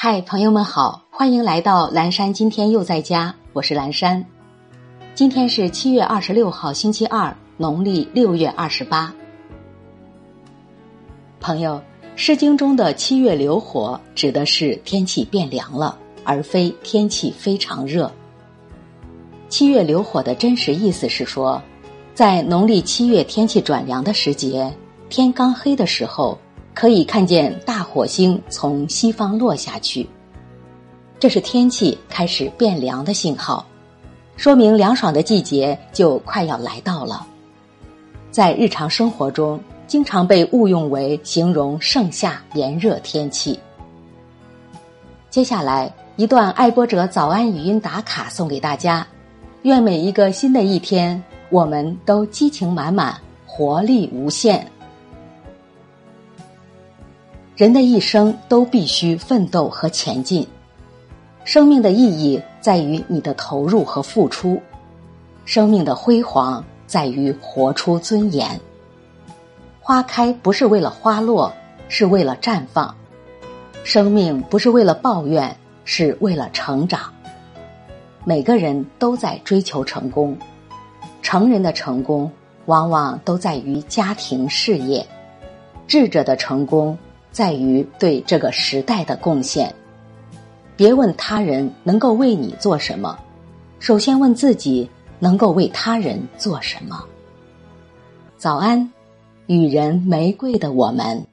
嗨，朋友们好，欢迎来到蓝山。今天又在家，我是蓝山。今天是七月二十六号，星期二，农历六月二十八。朋友，《诗经》中的“七月流火”指的是天气变凉了，而非天气非常热。七月流火的真实意思是说，在农历七月天气转凉的时节，天刚黑的时候。可以看见大火星从西方落下去，这是天气开始变凉的信号，说明凉爽的季节就快要来到了。在日常生活中，经常被误用为形容盛夏炎热天气。接下来一段爱播者早安语音打卡送给大家，愿每一个新的一天，我们都激情满满，活力无限。人的一生都必须奋斗和前进，生命的意义在于你的投入和付出，生命的辉煌在于活出尊严。花开不是为了花落，是为了绽放；生命不是为了抱怨，是为了成长。每个人都在追求成功，成人的成功往往都在于家庭事业，智者的成功。在于对这个时代的贡献。别问他人能够为你做什么，首先问自己能够为他人做什么。早安，予人玫瑰的我们。